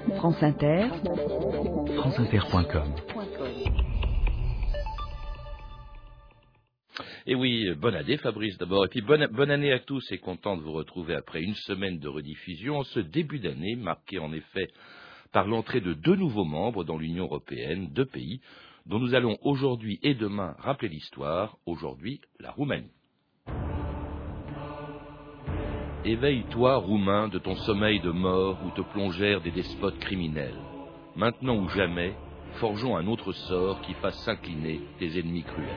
France Inter, franceinter.com. Et oui, bonne année Fabrice d'abord, et puis bonne, bonne, année à tous et content de vous retrouver après une semaine de rediffusion, ce début d'année marqué en effet par l'entrée de deux nouveaux membres dans l'Union européenne, deux pays dont nous allons aujourd'hui et demain rappeler l'histoire, aujourd'hui la Roumanie. Éveille-toi, Roumain, de ton sommeil de mort où te plongèrent des despotes criminels. Maintenant ou jamais, forgeons un autre sort qui fasse s'incliner tes ennemis cruels.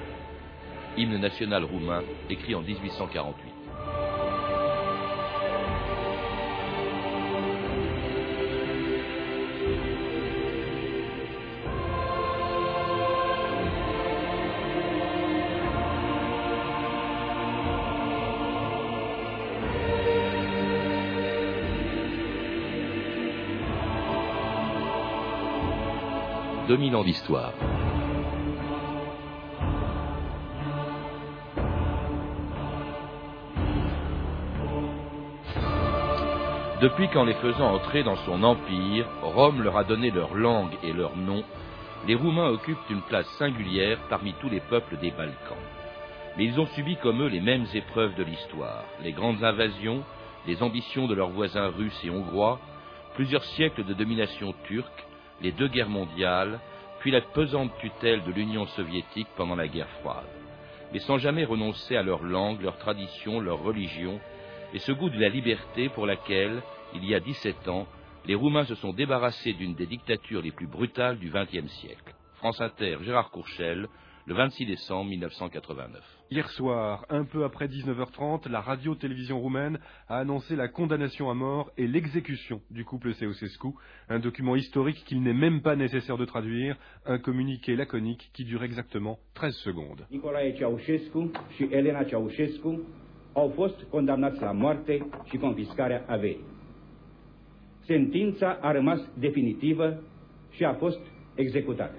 Hymne national roumain, écrit en 1848. 2000 ans d'histoire. Depuis qu'en les faisant entrer dans son empire, Rome leur a donné leur langue et leur nom, les Roumains occupent une place singulière parmi tous les peuples des Balkans. Mais ils ont subi comme eux les mêmes épreuves de l'histoire, les grandes invasions, les ambitions de leurs voisins russes et hongrois, plusieurs siècles de domination turque, les deux guerres mondiales, puis la pesante tutelle de l'Union soviétique pendant la guerre froide, mais sans jamais renoncer à leur langue, leur tradition, leur religion, et ce goût de la liberté pour laquelle, il y a 17 ans, les Roumains se sont débarrassés d'une des dictatures les plus brutales du XXe siècle. France Inter, Gérard Courchel, le 26 décembre 1989. Hier soir, un peu après 19h30, la radio-télévision roumaine a annoncé la condamnation à mort et l'exécution du couple Ceausescu, un document historique qu'il n'est même pas nécessaire de traduire, un communiqué laconique qui dure exactement 13 secondes. Nicolae Ceausescu și Elena Ceausescu au fost condamnați la moarte și confiscarea averii. Sentința a rămas definitivă și a fost executată.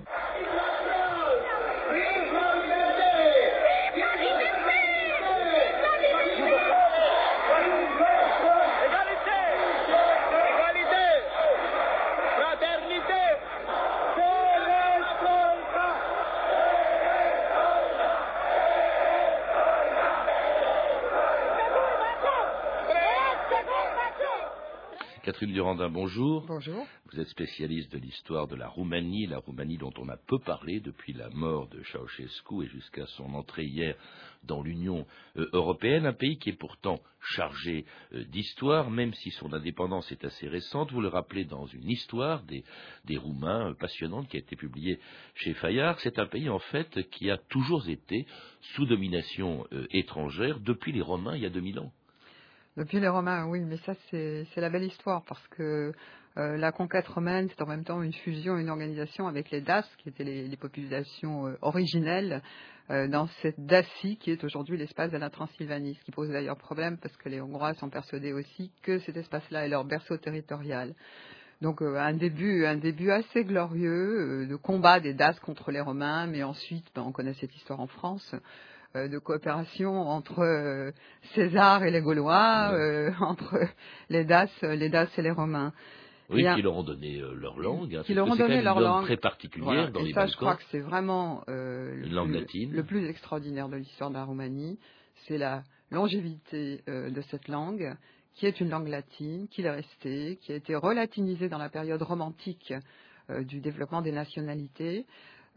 Catherine Durandin, bonjour. Bonjour. Vous êtes spécialiste de l'histoire de la Roumanie, la Roumanie dont on a peu parlé depuis la mort de Ceausescu et jusqu'à son entrée hier dans l'Union euh, européenne, un pays qui est pourtant chargé euh, d'histoire, même si son indépendance est assez récente. Vous le rappelez dans une histoire des, des Roumains euh, passionnante qui a été publiée chez Fayard. C'est un pays en fait qui a toujours été sous domination étrangère depuis les Romains il y a 2000 ans. Depuis les Romains, oui, mais ça c'est la belle histoire parce que euh, la conquête romaine, c'est en même temps une fusion, une organisation avec les Daces, qui étaient les, les populations euh, originelles, euh, dans cette Dacie qui est aujourd'hui l'espace de la Transylvanie, ce qui pose d'ailleurs problème parce que les Hongrois sont persuadés aussi que cet espace-là est leur berceau territorial. Donc euh, un début, un début assez glorieux euh, de combat des Daces contre les Romains, mais ensuite, ben, on connaît cette histoire en France. Euh, de coopération entre euh, César et les Gaulois, euh, entre les Daces, les Daces et les Romains. Oui, qui leur ont donné leur langue. Hein, qui leur ont donné leur langue très particulière dans et les ça, Balkans. je crois que c'est vraiment une le, langue plus, latine. le plus extraordinaire de l'histoire de la Roumanie. C'est la longévité de cette langue, qui est une langue latine, qui est restée, qui a été relatinisée dans la période romantique du développement des nationalités.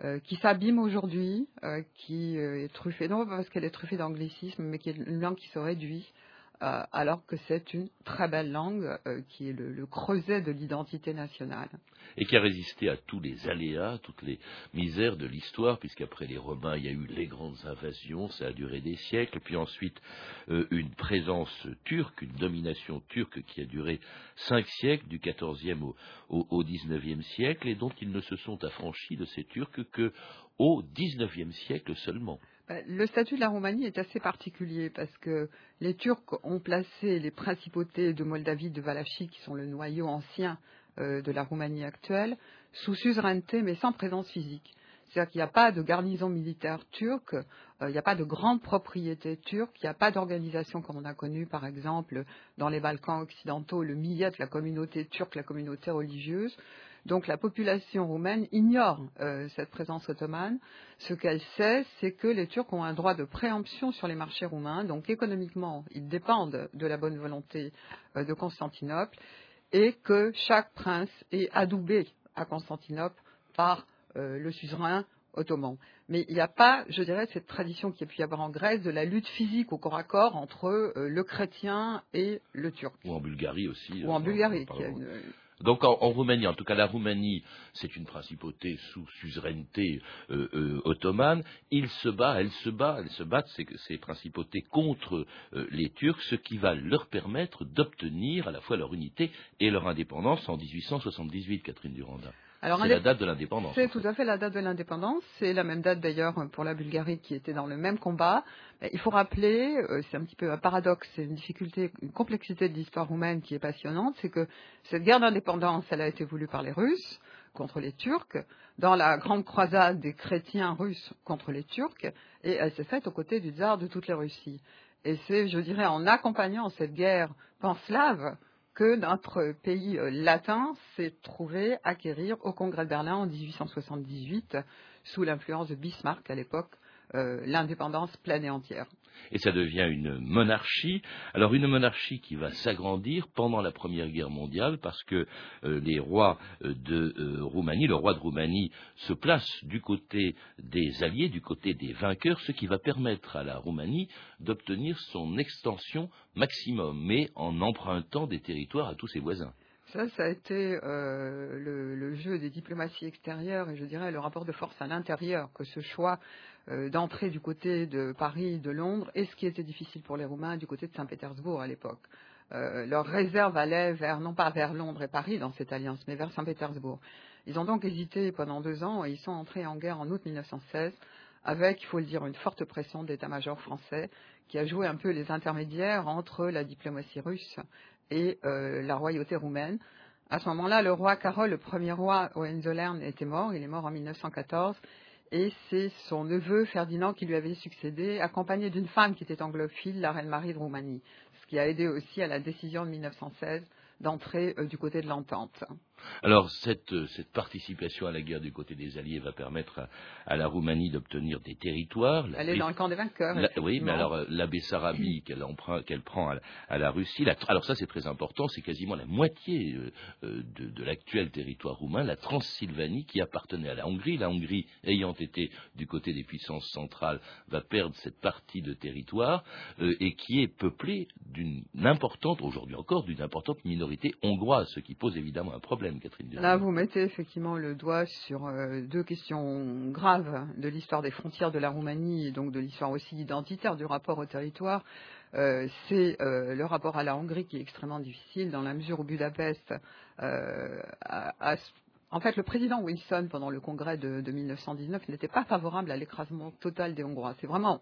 Euh, qui s'abîme aujourd'hui, euh, qui euh, est truffée, non pas parce qu'elle est truffée d'anglicisme, mais qui est une langue qui se réduit, alors que c'est une très belle langue qui est le, creuset de l'identité nationale. Et qui a résisté à tous les aléas, toutes les misères de l'histoire, puisqu'après les Romains, il y a eu les grandes invasions, ça a duré des siècles, puis ensuite une présence turque, une domination turque qui a duré cinq siècles, du XIVe au, au, au XIXe siècle, et dont ils ne se sont affranchis de ces Turcs que au XIXe siècle seulement. Le statut de la Roumanie est assez particulier parce que les Turcs ont placé les principautés de Moldavie, de Valachie, qui sont le noyau ancien euh, de la Roumanie actuelle, sous suzeraineté mais sans présence physique. C'est-à-dire qu'il n'y a pas de garnison militaire turque, euh, il n'y a pas de grande propriété turque, il n'y a pas d'organisation comme on a connu par exemple dans les Balkans occidentaux, le millet, la communauté turque, la communauté religieuse. Donc la population roumaine ignore euh, cette présence ottomane. Ce qu'elle sait, c'est que les Turcs ont un droit de préemption sur les marchés roumains. Donc économiquement, ils dépendent de la bonne volonté euh, de Constantinople et que chaque prince est adoubé à Constantinople par euh, le suzerain ottoman. Mais il n'y a pas, je dirais, cette tradition qui a pu y avoir en Grèce de la lutte physique au corps à corps entre le chrétien et le turc. Ou en Bulgarie aussi. Ou en Bulgarie, qui a une, donc en, Roumanie, en tout cas la Roumanie, c'est une principauté sous suzeraineté euh, euh, ottomane. Il se bat, elle se bat, elles se battent ces, principautés contre euh, les Turcs, ce qui va leur permettre d'obtenir à la fois leur unité et leur indépendance en 1878, Catherine Durandin. C'est la date de l'indépendance. C'est tout à fait la date de l'indépendance. C'est la même date d'ailleurs pour la Bulgarie qui était dans le même combat. Il faut rappeler, euh, c'est un petit peu un paradoxe, c'est une difficulté, une complexité de l'histoire roumaine qui est passionnante, c'est que cette guerre d'indépendance, elle a été voulue par les Russes contre les Turcs, dans la grande croisade des chrétiens russes contre les Turcs, et elle s'est faite aux côtés du tsar de toutes les Russies. Et c'est, je dirais, en accompagnant cette guerre panslave que notre pays euh, latin s'est trouvé acquérir au Congrès de Berlin en 1878, sous l'influence de Bismarck à l'époque, euh, l'indépendance pleine et entière. Et ça devient une monarchie. Alors une monarchie qui va s'agrandir pendant la Première Guerre mondiale parce que euh, les rois de Roumanie, le roi de Roumanie se place du côté des alliés, du côté des vainqueurs, ce qui va permettre à la Roumanie d'obtenir son extension maximum, mais en empruntant des territoires à tous ses voisins. Ça, ça a été euh, le, jeu des diplomaties extérieures et je dirais le rapport de force à l'intérieur, que ce choix euh, d'entrer du côté de Paris, de Londres, et ce qui était difficile pour les Roumains du côté de Saint-Pétersbourg à l'époque. Euh, leur réserve allait vers, non pas vers Londres et Paris dans cette alliance, mais vers Saint-Pétersbourg. Ils ont donc hésité pendant deux ans et ils sont entrés en guerre en août 1916 avec, il faut le dire, une forte pression d'état-major français qui a joué un peu les intermédiaires entre la diplomatie russe et euh, la royauté roumaine. À ce moment-là, le roi Carol, le premier roi Hohenzollern, était mort. Il est mort en 1914. Et c'est son neveu Ferdinand qui lui avait succédé, accompagné d'une femme qui était anglophile, la reine Marie de Roumanie. Ce qui a aidé aussi à la décision de 1916 d'entrer euh, du côté de l'entente. Alors cette, euh, cette, participation à la guerre du côté des Alliés va permettre à, la Roumanie d'obtenir des territoires. Elle est dans le camp des vainqueurs. oui, mais alors euh, la Bessarabie qu'elle prend à, la Russie, alors ça c'est très important, c'est quasiment la moitié de, de l'actuel territoire roumain, la Transylvanie qui appartenait à la Hongrie. La Hongrie ayant été du côté des puissances centrales va perdre cette partie de territoire et qui est peuplée d'une importante, aujourd'hui encore, d'une importante minorité hongroise, ce qui pose évidemment un problème, Là, vous mettez effectivement le doigt sur euh, deux questions graves de l'histoire des frontières de la Roumanie et donc de l'histoire aussi identitaire du rapport au territoire. Euh, c'est euh, le rapport à la Hongrie qui est extrêmement difficile dans la mesure où Budapest a, en fait, le président Wilson, pendant le congrès de, 1919, n'était pas favorable à l'écrasement total des Hongrois. C'est vraiment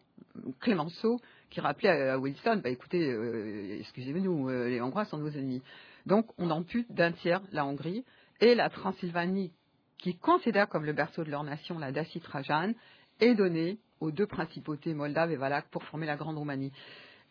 Clémenceau qui rappelait à, Wilson, bah, écoutez, excusez-nous, les Hongrois sont nos ennemis. Donc on ampute d'un tiers la Hongrie et la Transylvanie, qui considère comme le berceau de leur nation la Dacie Trajane, est donnée aux deux principautés moldaves et valaques pour former la Grande Roumanie.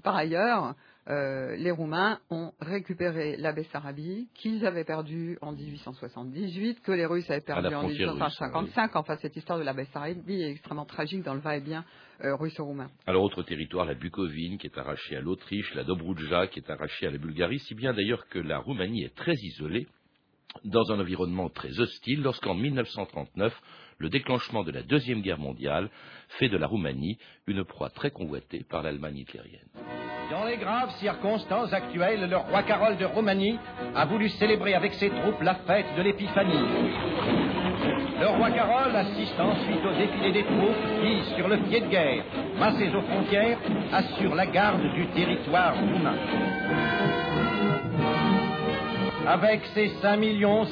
Par ailleurs, euh, les Roumains ont récupéré la Bessarabie qu'ils avaient perdue en 1878, que les Russes avaient perdue en 1855. Enfin, cette histoire de la Bessarabie est extrêmement tragique dans le va-et-vient euh, russo-roumain. Alors, autre territoire, la Bucovine, qui est arrachée à l'Autriche, la Dobroudja, qui est arrachée à la Bulgarie, si bien d'ailleurs que la Roumanie est très isolée dans un environnement très hostile lorsqu'en 1939, le déclenchement de la Deuxième Guerre mondiale fait de la Roumanie une proie très convoitée par l'Allemagne hitlérienne. Dans les graves circonstances actuelles, le roi Carol de Roumanie a voulu célébrer avec ses troupes la fête de l'Épiphanie. Le roi Carol assiste ensuite au défilé des troupes qui, sur le pied de guerre, massées aux frontières, assurent la garde du territoire roumain. Avec ses 5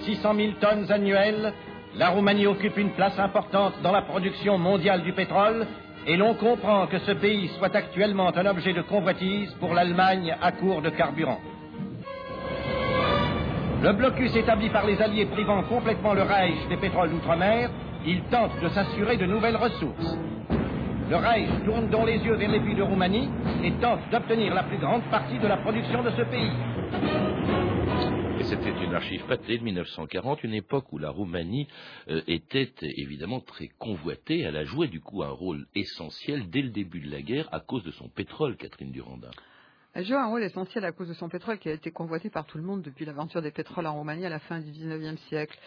600 000 tonnes annuelles, la Roumanie occupe une place importante dans la production mondiale du pétrole et l'on comprend que ce pays soit actuellement un objet de convoitise pour l'Allemagne à court de carburant. Le blocus établi par les Alliés privant complètement le Reich des pétroles d'outre-mer il tente de s'assurer de nouvelles ressources. Le Reich tourne donc les yeux vers les pays de Roumanie et tente d'obtenir la plus grande partie de la production de ce pays. C'était une archive pâtée de 1940, une époque où la Roumanie euh, était évidemment très convoitée. Elle a joué du coup un rôle essentiel dès le début de la guerre à cause de son pétrole, Catherine Durandin. Elle joue un rôle essentiel à cause de son pétrole qui a été convoité par tout le monde depuis l'aventure des pétroles en Roumanie à la fin du XIXe siècle.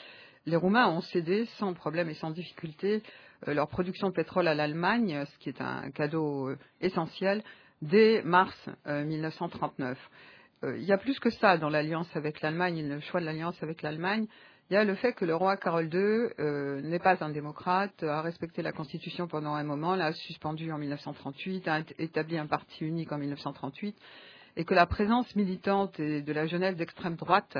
Les Roumains ont cédé sans problème et sans difficulté euh, leur production de pétrole à l'Allemagne, ce qui est un cadeau euh, essentiel, dès mars 1939. Euh, il y a plus que ça dans l'alliance avec l'Allemagne, le choix de l'alliance avec l'Allemagne. Il y a le fait que le roi Carole II n'est pas un démocrate, a respecté la Constitution pendant un moment, l'a suspendue en 1938, a établi un parti unique en 1938, et que la présence militante de la jeunesse d'extrême droite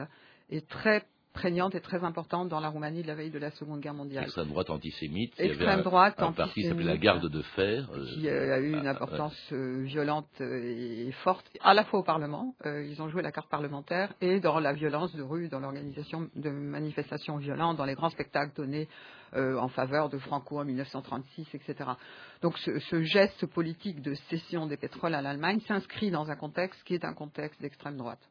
est très prégnante et très importante dans la Roumanie de la veille de la Seconde Guerre mondiale. Extrême droite antisémite. Extrême droite un, un parti qui s'appelait la Garde de Fer. Euh, qui euh, a eu une importance euh, violente et forte, à la fois au Parlement, ils ont joué la carte parlementaire, et dans la violence de rue, dans l'organisation de manifestations violentes, dans les grands spectacles donnés en faveur de Franco en 1936, etc. Donc ce, ce, geste politique de cession des pétroles à l'Allemagne s'inscrit dans un contexte qui est un contexte d'extrême droite.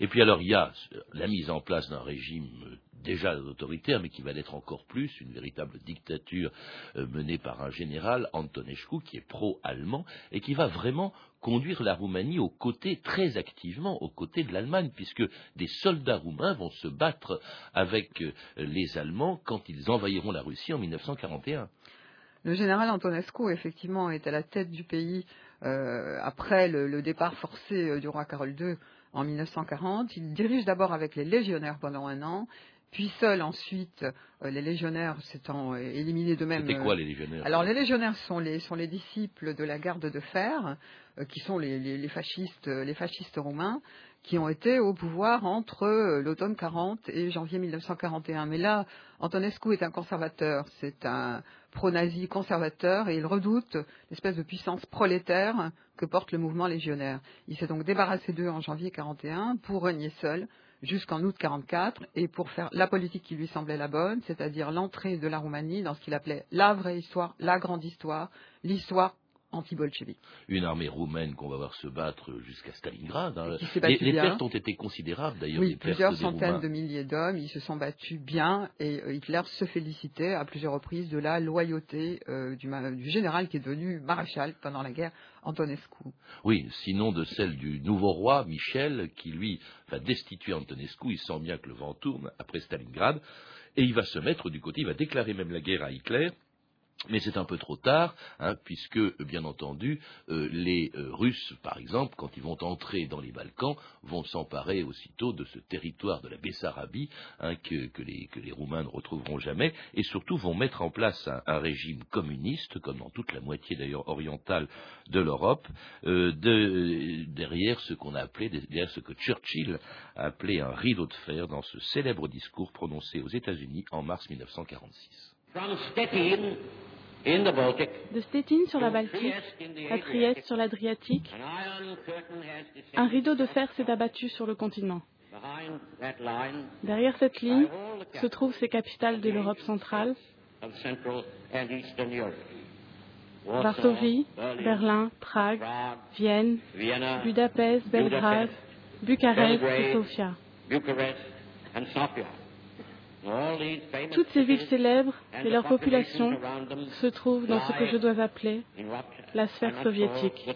Et puis alors il y a la mise en place d'un régime déjà autoritaire, mais qui va l'être encore plus, une véritable dictature euh, menée par un général, Antonescu, qui est pro-allemand, et qui va vraiment conduire la Roumanie aux côtés, très activement, aux côtés de l'Allemagne, puisque des soldats roumains vont se battre avec euh, les Allemands quand ils envahiront la Russie en 1941. Le général Antonescu, effectivement, est à la tête du pays euh, après le, le, départ forcé du roi Carole II en 1940. Il dirige d'abord avec les légionnaires pendant un an, puis seul ensuite, euh, les légionnaires s'étant euh, éliminés d'eux-mêmes. C'était quoi les légionnaires? Alors les légionnaires sont les, sont les disciples de la garde de fer, euh, qui sont les, les, les, fascistes, les fascistes roumains, qui ont été au pouvoir entre l'automne 40 et janvier 1941. Mais là, Antonescu est un conservateur, c'est un pro-nazi conservateur, et il redoute l'espèce de puissance prolétaire que porte le mouvement légionnaire. Il s'est donc débarrassé d'eux en janvier 41 pour régner seul jusqu'en août 44 et pour faire la politique qui lui semblait la bonne, c'est-à-dire l'entrée de la Roumanie dans ce qu'il appelait la vraie histoire, la grande histoire, l'histoire anti-bolchevique. Une armée roumaine qu'on va voir se battre jusqu'à Stalingrad. Hein. Les, les pertes ont été considérables d'ailleurs. Oui, plusieurs centaines de milliers d'hommes, ils se sont battus bien et euh, Hitler se félicitait à plusieurs reprises de la loyauté euh, du, du, général qui est devenu maréchal pendant la guerre, Antonescu. Oui, sinon de celle du nouveau roi, Michel, qui lui va destituer Antonescu, il sent bien que le vent tourne après Stalingrad, et il va se mettre du côté, il va déclarer même la guerre à Hitler, mais c'est un peu trop tard, hein, puisque, bien entendu, euh, les euh, Russes, par exemple, quand ils vont entrer dans les Balkans, vont s'emparer aussitôt de ce territoire de la Bessarabie hein, que, les, Roumains ne retrouveront jamais, et surtout vont mettre en place un, régime communiste, comme dans toute la moitié d'ailleurs orientale de l'Europe, euh, de, derrière ce qu'on a appelé, derrière ce que Churchill a appelé un rideau de fer dans ce célèbre discours prononcé aux États-Unis en mars 1946. De Stettin sur la Baltique à Trieste sur l'Adriatique, un rideau de fer s'est abattu sur le continent. Derrière cette ligne se trouvent ces capitales de l'Europe centrale, Varsovie, Berlin, Prague, Vienne, Budapest, Belgrade, Bucarest et Sofia. Toutes ces villes célèbres et leur population se trouvent dans ce que je dois appeler la sphère soviétique.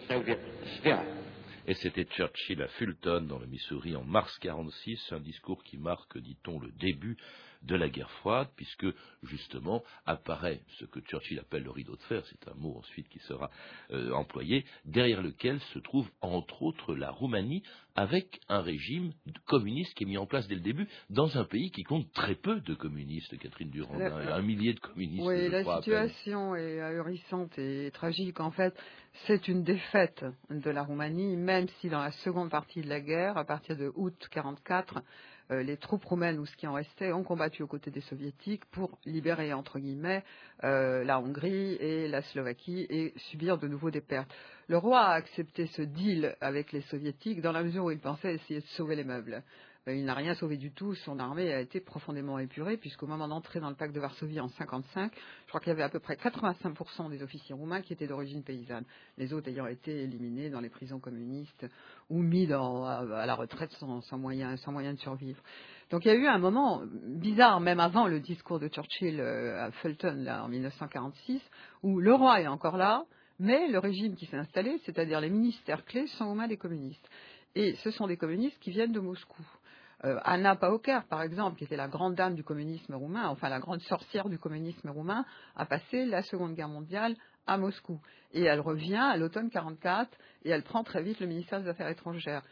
Et c'était Churchill à Fulton, dans le Missouri, en mars 46, un discours qui marque, dit-on, le début de la guerre froide, puisque justement apparaît ce que Churchill appelle le rideau de fer, c'est un mot ensuite qui sera euh, employé, derrière lequel se trouve entre autres la Roumanie, avec un régime communiste qui est mis en place dès le début, dans un pays qui compte très peu de communistes, Catherine Durand, un, un, millier de communistes. Oui, la situation est ahurissante et tragique. En fait, c'est une défaite de la Roumanie, même si dans la seconde partie de la guerre, à partir de août 1944, euh, les troupes roumaines ou ce qui en restait ont combattu aux côtés des soviétiques pour libérer entre guillemets euh, la Hongrie et la Slovaquie et subir de nouveau des pertes. Le roi a accepté ce deal avec les soviétiques dans la mesure où il pensait essayer de sauver les meubles. Euh, il n'a rien sauvé du tout. Son armée a été profondément épurée, puisqu'au moment d'entrer dans le pacte de Varsovie en 55, je crois qu'il y avait à peu près 85% des officiers roumains qui étaient d'origine paysanne. Les autres ayant été éliminés dans les prisons communistes ou mis à, la retraite sans, moyen, de survivre. Donc il y a eu un moment bizarre, même avant le discours de Churchill euh, à Fulton là, en 1946, où le roi est encore là, mais le régime qui s'est installé, c'est-à-dire les ministères clés, sont aux mains des communistes. Et ce sont des communistes qui viennent de Moscou. Euh, Anna Pauker, par exemple, qui était la grande dame du communisme roumain, enfin la grande sorcière du communisme roumain, a passé la Seconde Guerre mondiale à Moscou. Et elle revient à l'automne 44 et elle prend très vite le ministère des Affaires étrangères.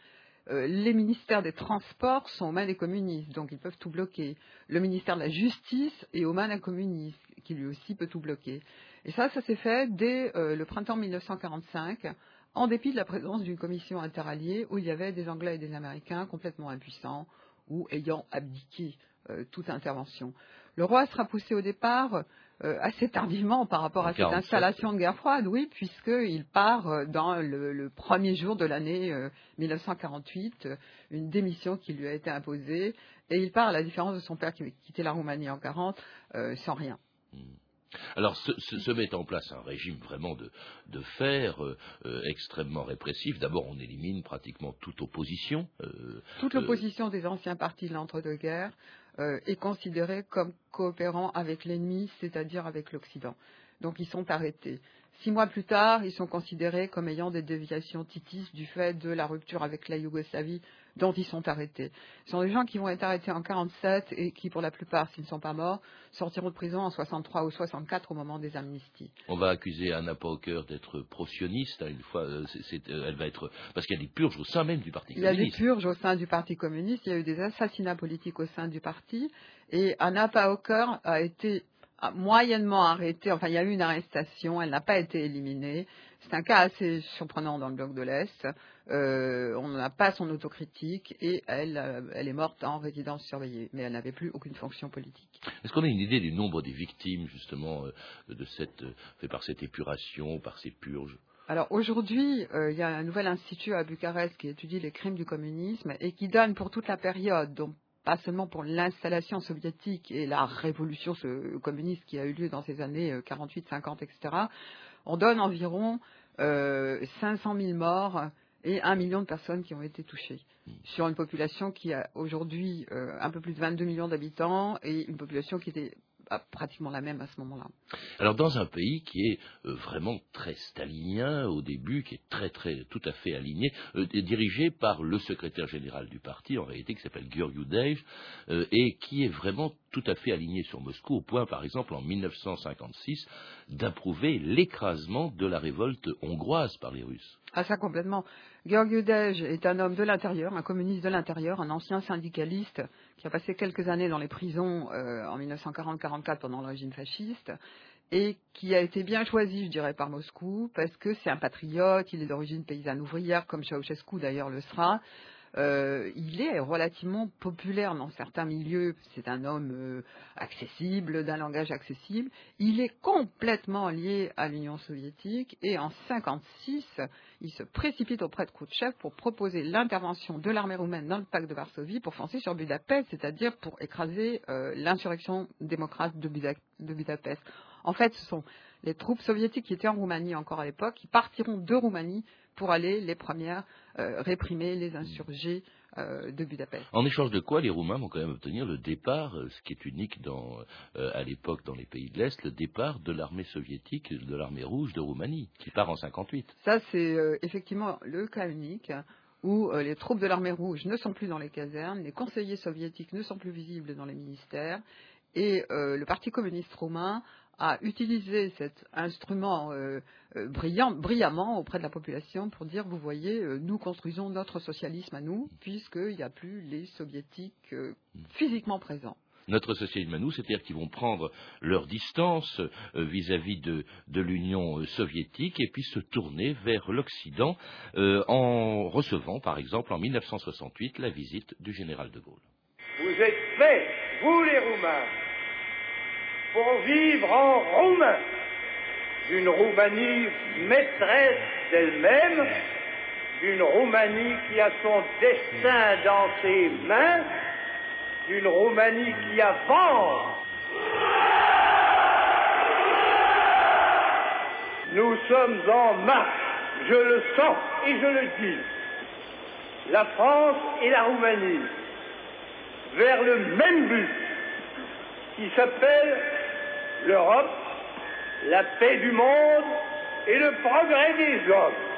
Euh, les ministères des Transports sont aux mains des communistes, donc ils peuvent tout bloquer. Le ministère de la Justice est aux mains d'un communiste, qui lui aussi peut tout bloquer. Et ça, ça s'est fait dès euh, le printemps 1945, en dépit de la présence d'une commission interalliée où il y avait des Anglais et des Américains complètement impuissants ou ayant abdiqué euh, toute intervention. Le roi sera poussé au départ euh, assez tardivement par rapport à cette installation de guerre froide, oui, puisqu'il part euh, dans le, premier jour de l'année 1948, une démission qui lui a été imposée, et il part, à la différence de son père qui quitté la Roumanie en 40, sans rien. Hmm. Alors se, met en place un régime vraiment de, fer euh, euh, extrêmement répressif. D'abord, on élimine pratiquement toute opposition. Euh, toute l'opposition des anciens partis de l'entre-deux-guerres est considérée comme coopérant avec l'ennemi, c'est-à-dire avec l'Occident. Donc ils sont arrêtés. Six mois plus tard, ils sont considérés comme ayant des déviations titis du fait de la rupture avec la Yougoslavie dont ils sont arrêtés. Ce sont des gens qui vont être arrêtés en 47 et qui, pour la plupart, s'ils ne sont pas morts, sortiront de prison en 63 ou 64 au moment des amnisties. On va accuser Anna Pauker d'être pro-sioniste. Hein, une fois, euh, euh, elle va être parce qu'il y a des purges au sein même du Parti communiste. Il y a des purges au sein du Parti communiste. Il y a eu des assassinats politiques au sein du parti. Et Anna Pauker a été moyennement arrêtée. Enfin, il y a eu une arrestation. Elle n'a pas été éliminée. C'est un cas assez surprenant dans le bloc de l'Est. Euh, on n'a pas son autocritique et elle, euh, elle est morte en résidence surveillée, mais elle n'avait plus aucune fonction politique. Est-ce qu'on a une idée du nombre des victimes justement euh, de cette, fait par cette épuration, par ces purges? Alors aujourd'hui, il y a un nouvel institut à Bucarest qui étudie les crimes du communisme et qui donne pour toute la période, donc pas seulement pour l'installation soviétique et la révolution communiste qui a eu lieu dans ces années 48, 50, etc., on donne environ 500 000 morts et un million de personnes qui ont été touchées hmm. sur une population qui a aujourd'hui euh, un peu plus de 22 millions d'habitants et une population qui était pratiquement la même à ce moment-là. Alors dans un pays qui est euh, vraiment très stalinien au début, qui est très très tout à fait aligné, euh, dirigé par le secrétaire général du parti en réalité qui s'appelle Gheorghiu Dej et qui est vraiment tout à fait aligné sur Moscou au point par exemple en 1956 d'approuver l'écrasement de la révolte hongroise par les Russes. Ah ça complètement. Georgiou Dej est un homme de l'intérieur, un communiste de l'intérieur, un ancien syndicaliste qui a passé quelques années dans les prisons euh, en 1940-44 pendant le régime fasciste et qui a été bien choisi, je dirais, par Moscou parce que c'est un patriote, il est d'origine paysanne ouvrière, comme Ceausescu d'ailleurs le sera. Euh, il est relativement populaire dans certains milieux. C'est un homme euh, accessible, d'un langage accessible. Il est complètement lié à l'Union soviétique et en 56, il se précipite auprès de Khrouchtchev pour proposer l'intervention de l'armée roumaine dans le pacte de Varsovie pour foncer sur Budapest, c'est-à-dire pour écraser euh, l'insurrection démocrate de, de Budapest. En fait, ce sont les troupes soviétiques qui étaient en Roumanie encore à l'époque, qui partiront de Roumanie pour aller les premières euh, réprimer les insurgés euh, de Budapest. En échange de quoi les Roumains vont quand même obtenir le départ, euh, ce qui est unique à l'époque dans les pays de l'Est, le départ de l'armée soviétique, de l'armée rouge de Roumanie, qui part en 58. Ça, c'est effectivement le cas unique où les troupes de l'armée rouge ne sont plus dans les casernes, les conseillers soviétiques ne sont plus visibles dans les ministères, et le Parti communiste roumain a utilisé cet instrument euh, euh, brillamment auprès de la population pour dire, vous voyez, euh, nous construisons notre socialisme à nous, puisqu'il n'y a plus les soviétiques physiquement présents. Notre socialisme à nous, c'est-à-dire qu'ils vont prendre leur distance vis-à-vis de, l'Union soviétique et puis se tourner vers l'Occident en recevant, par exemple, en 1968, la visite du général de Gaulle. Vous êtes faits, vous les Roumains, pour vivre en roumain, une Roumanie maîtresse d'elle-même d'une Roumanie qui a son destin dans ses mains, d'une Roumanie qui avance. Nous sommes en marche, je le sens et je le dis. La France et la Roumanie vers le même but qui s'appelle l'Europe, la paix du monde et le progrès des hommes.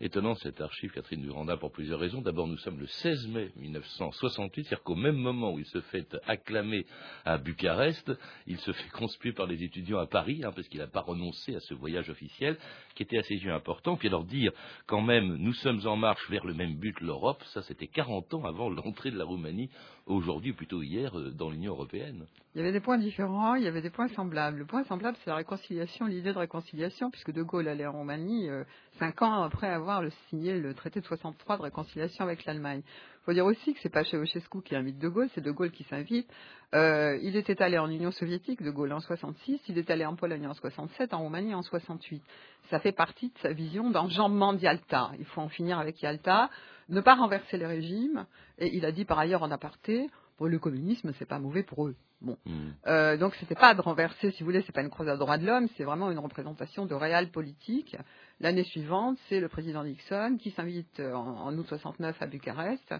Étonnant cet archive, Catherine Duranda, pour plusieurs raisons. D'abord, nous sommes le 16 mai 1968, c'est-à-dire qu'au même moment où il se fait acclamer à Bucarest, il se fait conspuer par les étudiants à Paris, hein, parce qu'il n'a pas renoncé à ce voyage officiel, qui était à ses yeux important. Puis alors dire, quand même, nous sommes en marche vers le même but, l'Europe, ça c'était 40 ans avant l'entrée de la Roumanie, aujourd'hui, ou plutôt hier, euh, dans l'Union européenne. Il y avait des points différents, il y avait des points semblables. Le point semblable, c'est la réconciliation, l'idée de réconciliation, puisque De Gaulle allait en Roumanie euh, cinq ans après avoir signé le traité de 63 de réconciliation avec l'Allemagne. Il faut dire aussi que c'est pas Ceausescu qui invite De Gaulle, c'est De Gaulle qui s'invite. Euh, il était allé en Union soviétique, De Gaulle en 66, il est allé en Pologne en 67, en Roumanie en 68. Ça fait partie de sa vision d'enjambement d'Yalta. Il faut en finir avec Yalta, ne pas renverser les régimes, et il a dit par ailleurs en aparté, le communisme, c'est pas mauvais pour eux. Bon, mm. euh, donc c'était pas de renverser, si vous voulez, c'est pas une croisade de droits de l'homme, c'est vraiment une représentation de réel politique. L'année suivante, c'est le président Nixon qui s'invite en, août 69 à Bucarest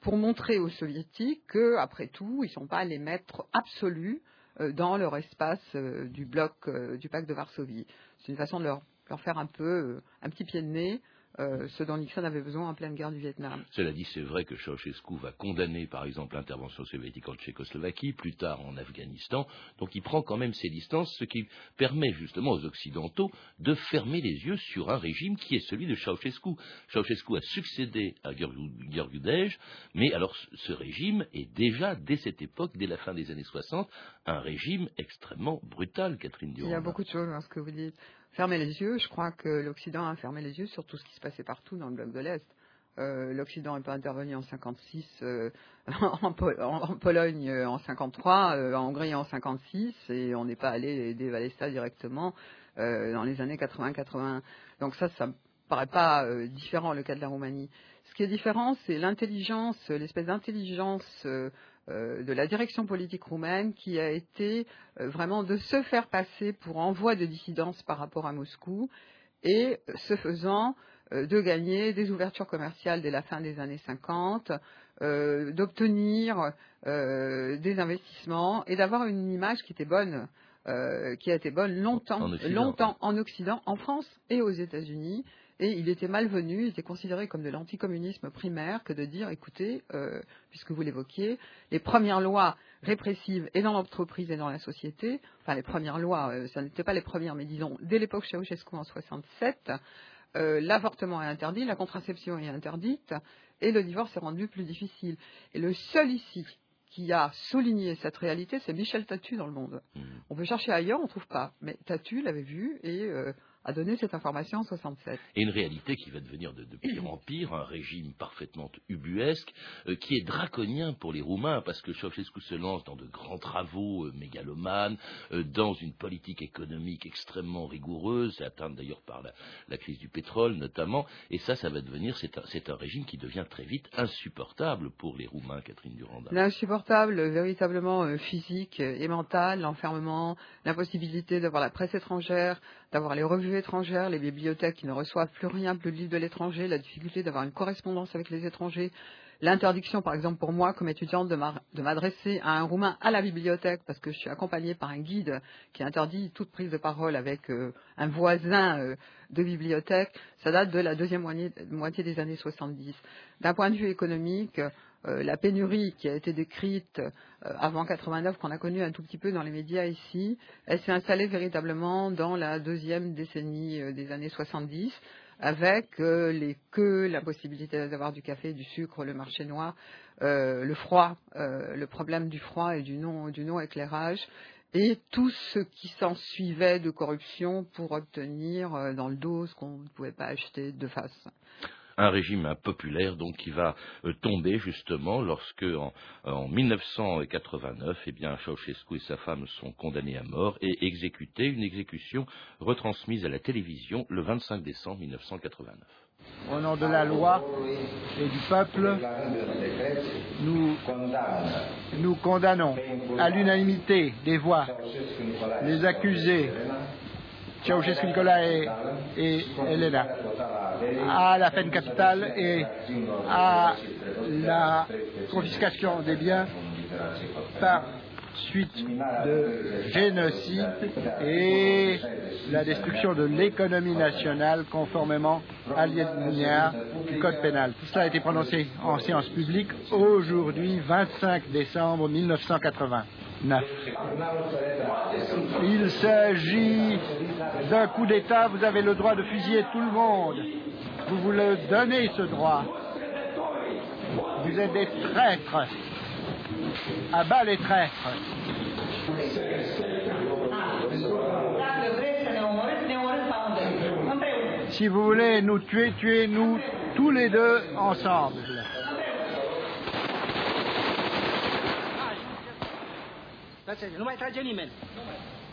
pour montrer aux soviétiques que, après tout, ils sont pas les maîtres absolus euh, dans leur espace euh, du bloc du pacte de Varsovie. C'est une façon de leur, leur faire un peu un petit pied de nez euh, ce dont Nixon avait besoin en pleine guerre du Vietnam. Cela dit, c'est vrai que Ceausescu va condamner, par exemple, l'intervention soviétique en Tchécoslovaquie, plus tard en Afghanistan. Donc il prend quand même ses distances, ce qui permet justement aux Occidentaux de fermer les yeux sur un régime qui est celui de Ceausescu. Ceausescu a succédé à Gheorghiu mais alors ce régime est déjà, dès cette époque, dès la fin des années 60, un régime extrêmement brutal, Catherine Durand. Il y a beaucoup de choses dans ce que vous dites fermer les yeux. Je crois que l'Occident a fermé les yeux sur tout ce qui se passait partout dans le bloc de l'Est. Euh, L'Occident n'est pas intervenu en 56, euh, en, Pologne euh, en 53, en Hongrie en 56, et on n'est pas allé aider Valesta directement dans les années 80-80. Donc ça, ça me paraît pas différent le cas de la Roumanie. Ce qui est différent, c'est l'intelligence, l'espèce d'intelligence de la direction politique roumaine qui a été euh, vraiment de se faire passer pour envoi de dissidence par rapport à Moscou et ce faisant euh, de gagner des ouvertures commerciales dès la fin des années 50, d'obtenir des investissements et d'avoir une image qui était bonne, qui a été bonne longtemps, longtemps en Occident, en France et aux États-Unis et il était malvenu, il était considéré comme de l'anticommunisme primaire que de dire, écoutez, euh, puisque vous l'évoquiez, les premières lois répressives et dans l'entreprise et dans la société, enfin les premières lois, euh, ça n'était pas les premières, mais disons, dès l'époque Ceausescu en 67, euh, l'avortement est interdit, la contraception est interdite, et le divorce est rendu plus difficile. Et le seul ici qui a souligné cette réalité, c'est Michel Tatu dans le monde. Mmh. On peut chercher ailleurs, on ne trouve pas. Mais Tatu l'avait vu et a donné cette information en 67. Et une réalité qui va devenir de, pire en pire, un régime parfaitement ubuesque, euh, qui est draconien pour les Roumains, parce que Ceausescu se lance dans de grands travaux euh, mégalomanes, euh, dans une politique économique extrêmement rigoureuse, c'est atteint d'ailleurs par la, crise du pétrole notamment, et ça, ça va devenir, c'est un, un, régime qui devient très vite insupportable pour les Roumains, Catherine Duranda. Insupportable, véritablement physique et mental, l'enfermement, l'impossibilité d'avoir la presse étrangère, d'avoir les revues étrangères, les bibliothèques qui ne reçoivent plus rien, de livres de l'étranger, la difficulté d'avoir une correspondance avec les étrangers, l'interdiction, par exemple, pour moi, comme étudiante, de m'adresser à un Roumain à la bibliothèque parce que je suis accompagnée par un guide qui interdit toute prise de parole avec euh, un voisin euh, de bibliothèque, ça date de la deuxième moitié, des années 70. D'un point de vue économique, la pénurie qui a été décrite euh, avant 89, qu'on a connue un tout petit peu dans les médias ici, elle s'est installée véritablement dans la deuxième décennie euh, des années 70, avec les queues, la possibilité d'avoir du café, du sucre, le marché noir, le froid, le problème du froid et du non, du non éclairage, et tout ce qui s'en suivait de corruption pour obtenir dans le dos ce qu'on ne pouvait pas acheter de face. Un régime impopulaire donc qui va euh, tomber justement lorsque en, 1989, eh bien Ceausescu et sa femme sont condamnés à mort et exécutés, une exécution retransmise à la télévision le 25 décembre 1989. Au nom de la loi et du peuple, nous, nous condamnons à l'unanimité des voix les accusés Ceausescu Nicolas et, et Elena à la peine capitale et à la confiscation des biens par suite de génocide et la destruction de l'économie nationale conformément à l'alinéa du Code pénal. Tout cela a été prononcé en séance publique aujourd'hui, 25 décembre 1989. Il s'agit d'un coup d'État, vous avez le droit de fusiller tout le monde. Vous voulez donner ce droit. Vous êtes des traîtres. À bas les traîtres. Si vous voulez nous tuer, tuez-nous tous les deux ensemble.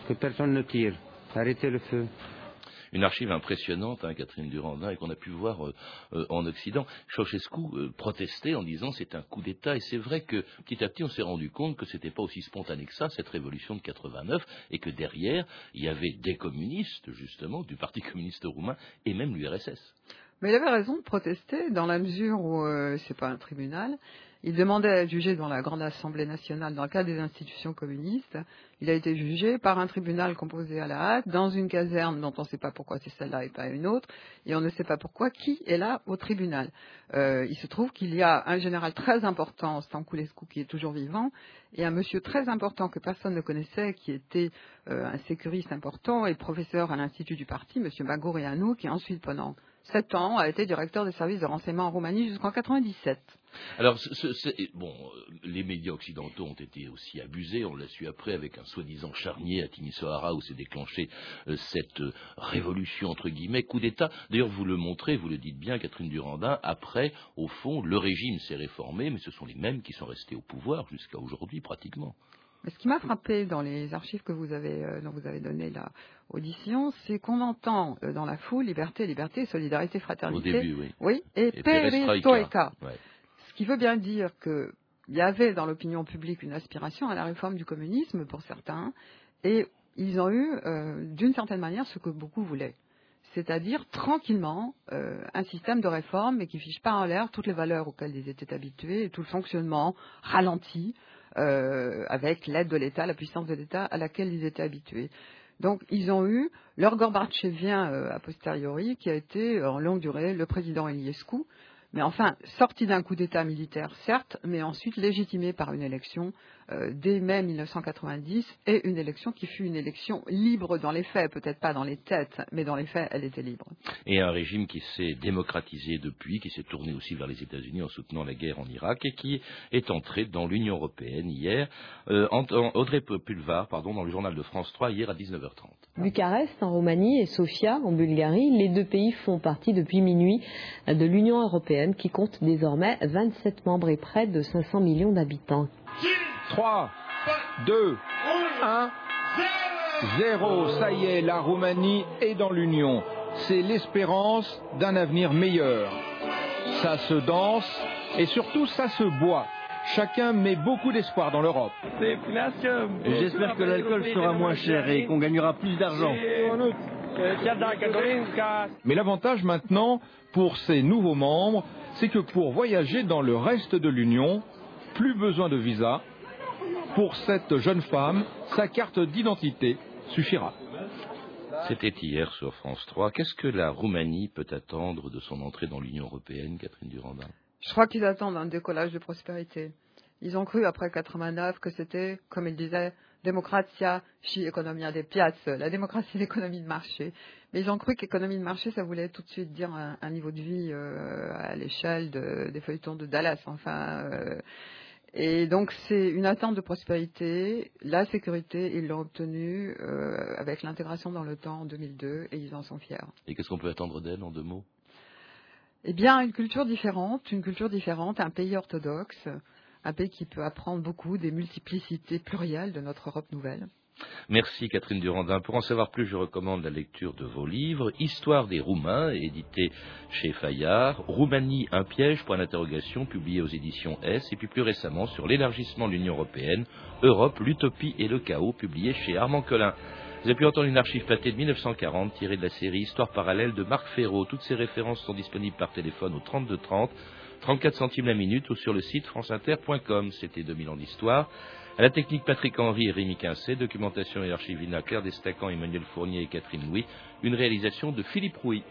Que personne ne tire. Arrêtez le feu une archive impressionnante, hein, Catherine Durandin, et qu'on a pu voir euh, euh, en Occident. Ceausescu euh, protestait en disant c'est un coup d'État, et c'est vrai que petit à petit on s'est rendu compte que c'était pas aussi spontané que ça, cette révolution de 89, et que derrière il y avait des communistes, justement, du Parti communiste roumain, et même l'URSS. Mais il avait raison de protester dans la mesure où c'est pas un tribunal il demandait à être jugé devant la Grande Assemblée nationale dans le cadre des institutions communistes. Il a été jugé par un tribunal composé à la hâte, dans une caserne dont on ne sait pas pourquoi c'est celle-là et pas une autre, et on ne sait pas pourquoi qui est là au tribunal. Euh, il se trouve qu'il y a un général très important, Stanculescu, qui est toujours vivant, et un monsieur très important que personne ne connaissait, qui était euh, un sécuriste important et professeur à l'Institut du Parti, monsieur Magorianu, qui ensuite, pendant sept ans, a été directeur des services de renseignement en Roumanie jusqu'en 97. Alors, bon, euh, les médias occidentaux ont été aussi abusés, on l'a su après avec un soi-disant charnier à Timisoara où s'est déclenchée euh, cette euh, révolution entre guillemets, coup d'État. D'ailleurs, vous le montrez, vous le dites bien, Catherine Durandin, après, au fond, le régime s'est réformé, mais ce sont les mêmes qui sont restés au pouvoir jusqu'à aujourd'hui pratiquement. Mais ce qui m'a frappé dans les archives que vous avez, dont vous avez donné l'audition, c'est qu'on entend dans la foule liberté, liberté, solidarité, fraternité. Au début, oui. Oui, et, et perestroïka. Qui veut bien dire qu'il y avait dans l'opinion publique une aspiration à la réforme du communisme pour certains, et ils ont eu, euh, d'une certaine manière, ce que beaucoup voulaient. C'est-à-dire tranquillement euh, un système de réforme, mais qui fiche pas en l'air toutes les valeurs auxquelles ils étaient habitués et tout le fonctionnement ralenti euh, avec l'aide de l'État, la puissance de l'État à laquelle ils étaient habitués. Donc ils ont eu leur Gorbatchevien a posteriori, qui a été en longue durée le président Iliescu, mais enfin, sorti d'un coup d'État militaire, certes, mais ensuite légitimé par une élection dès mai 1990, et une élection qui fut une élection libre dans les faits, peut-être pas dans les têtes, mais dans les faits, elle était libre. Et un régime qui s'est démocratisé depuis, qui s'est tourné aussi vers les États-Unis en soutenant la guerre en Irak, et qui est entré dans l'Union européenne hier. Euh, Audrey Pulvar, pardon, dans le journal de France 3 hier à 19h30. Bucarest en Roumanie et Sofia en Bulgarie, les deux pays font partie depuis minuit de l'Union européenne qui compte désormais 27 membres et près de 500 millions d'habitants. 3, 2, 1, 0. Ça y est, la Roumanie est dans l'Union. C'est l'espérance d'un avenir meilleur. Ça se danse et surtout ça se boit. Chacun met beaucoup d'espoir dans l'Europe. J'espère que l'alcool sera moins cher et qu'on gagnera plus d'argent. Mais l'avantage maintenant pour ces nouveaux membres, c'est que pour voyager dans le reste de l'Union, plus besoin de visa. Pour cette jeune femme, sa carte d'identité suffira. C'était hier sur France 3. Qu'est-ce que la Roumanie peut attendre de son entrée dans l'Union européenne, Catherine Durandin? Je crois qu'ils attendent un décollage de prospérité. Ils ont cru après 89 que c'était, comme ils disaient, démocratia chi economia des piazze, la démocratie l'économie de marché. Mais ils ont cru qu'économie de marché, ça voulait tout de suite dire un, niveau de vie euh, à l'échelle des feuilletons de Dallas. Enfin, euh, et donc c'est une attente de prospérité. La sécurité, ils l'ont obtenue euh, avec l'intégration dans le temps en 2002 et ils en sont fiers. Et qu'est-ce qu'on peut attendre d'elle en deux mots? Eh bien, une culture différente, une culture différente, un pays orthodoxe, un pays qui peut apprendre beaucoup des multiplicités plurielles de notre Europe nouvelle. Merci Catherine Durandin. Pour en savoir plus, je recommande la lecture de vos livres. Histoire des Roumains, édité chez Fayard. Roumanie, un piège, point d'interrogation, publié aux éditions S. Et puis plus récemment, sur l'élargissement de l'Union Européenne, Europe, l'utopie et le chaos, publié chez Armand Collin. Vous avez pu entendre une archive platée de 1940 tirée de la série Histoire parallèle de Marc Ferraud. Toutes ces références sont disponibles par téléphone au 32 30, 34 centimes la minute ou sur le site franceinter.com. C'était 2000 ans d'histoire. À la technique Patrick Henry et Rémi Quincet, documentation et archivina Claire Destacan, Emmanuel Fournier et Catherine Louis, une réalisation de Philippe Rouy.